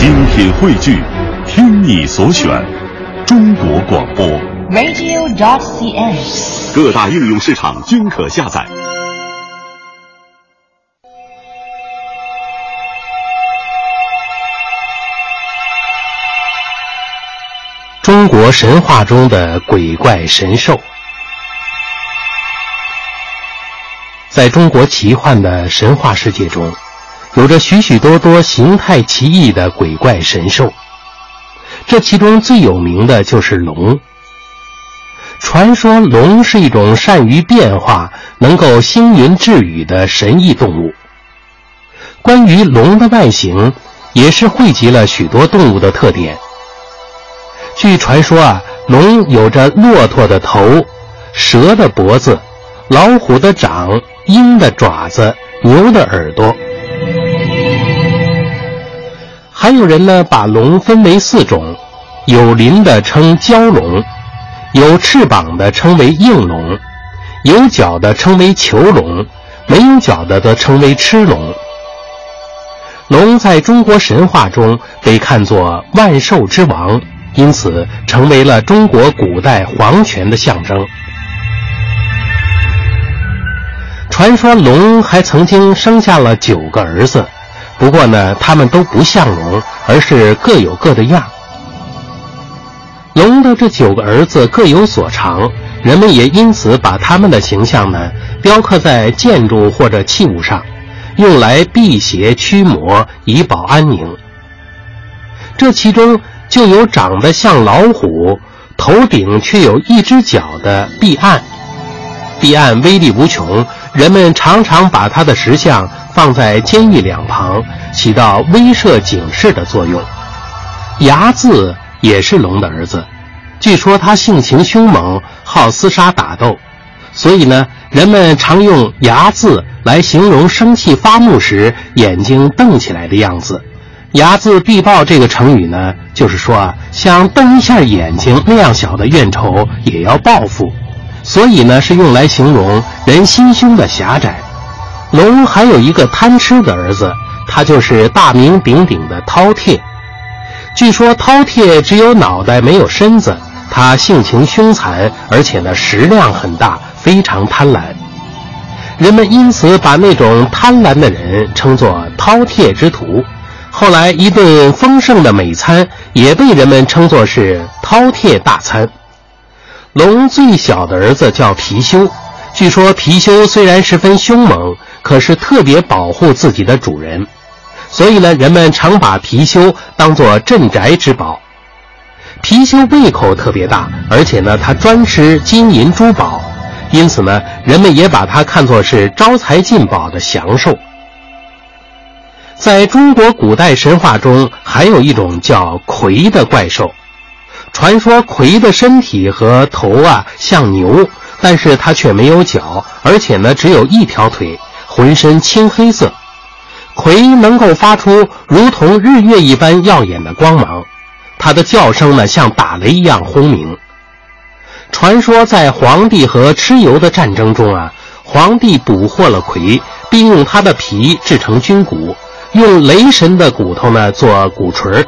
精品汇聚，听你所选，中国广播。radio.cn。各大应用市场均可下载。中国神话中的鬼怪神兽，在中国奇幻的神话世界中，有着许许多多形态奇异的鬼怪神兽。这其中最有名的就是龙。传说龙是一种善于变化、能够星云致雨的神异动物。关于龙的外形，也是汇集了许多动物的特点。据传说啊，龙有着骆驼的头、蛇的脖子、老虎的掌、鹰的爪子、牛的耳朵。还有人呢，把龙分为四种：有鳞的称蛟龙，有翅膀的称为应龙，有角的称为囚龙，没有角的则称为螭龙。龙在中国神话中被看作万兽之王。因此，成为了中国古代皇权的象征。传说龙还曾经生下了九个儿子，不过呢，他们都不像龙，而是各有各的样。龙的这九个儿子各有所长，人们也因此把他们的形象呢雕刻在建筑或者器物上，用来辟邪驱魔，以保安宁。这其中。就有长得像老虎、头顶却有一只角的壁岸。壁岸威力无穷，人们常常把它的石像放在监狱两旁，起到威慑警示的作用。睚眦也是龙的儿子，据说他性情凶猛，好厮杀打斗，所以呢，人们常用睚眦来形容生气发怒时眼睛瞪起来的样子。睚眦必报这个成语呢，就是说啊，像瞪一下眼睛那样小的怨仇也要报复，所以呢是用来形容人心胸的狭窄。龙还有一个贪吃的儿子，他就是大名鼎鼎的饕餮。据说饕餮只有脑袋没有身子，他性情凶残，而且呢食量很大，非常贪婪。人们因此把那种贪婪的人称作饕餮之徒。后来，一顿丰盛的美餐也被人们称作是饕餮大餐。龙最小的儿子叫貔貅，据说貔貅虽然十分凶猛，可是特别保护自己的主人，所以呢，人们常把貔貅当作镇宅之宝。貔貅胃口特别大，而且呢，它专吃金银珠宝，因此呢，人们也把它看作是招财进宝的祥兽。在中国古代神话中，还有一种叫魁的怪兽。传说魁的身体和头啊像牛，但是它却没有脚，而且呢只有一条腿，浑身青黑色。魁能够发出如同日月一般耀眼的光芒，它的叫声呢像打雷一样轰鸣。传说在黄帝和蚩尤的战争中啊，黄帝捕获了魁，并用它的皮制成军鼓。用雷神的骨头呢做鼓槌，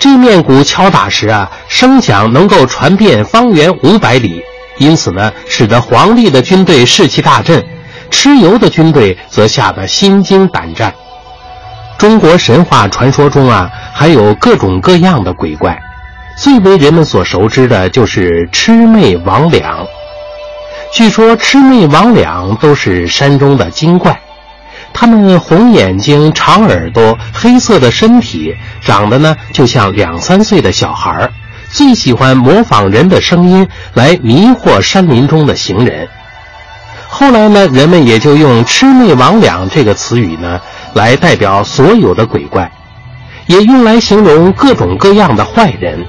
这面鼓敲打时啊，声响能够传遍方圆五百里，因此呢，使得皇帝的军队士气大振，蚩尤的军队则吓得心惊胆战。中国神话传说中啊，还有各种各样的鬼怪，最为人们所熟知的就是魑魅魍魉。据说魑魅魍魉都是山中的精怪。他们红眼睛、长耳朵、黑色的身体，长得呢就像两三岁的小孩最喜欢模仿人的声音来迷惑山林中的行人。后来呢，人们也就用“魑魅魍魉”这个词语呢，来代表所有的鬼怪，也用来形容各种各样的坏人。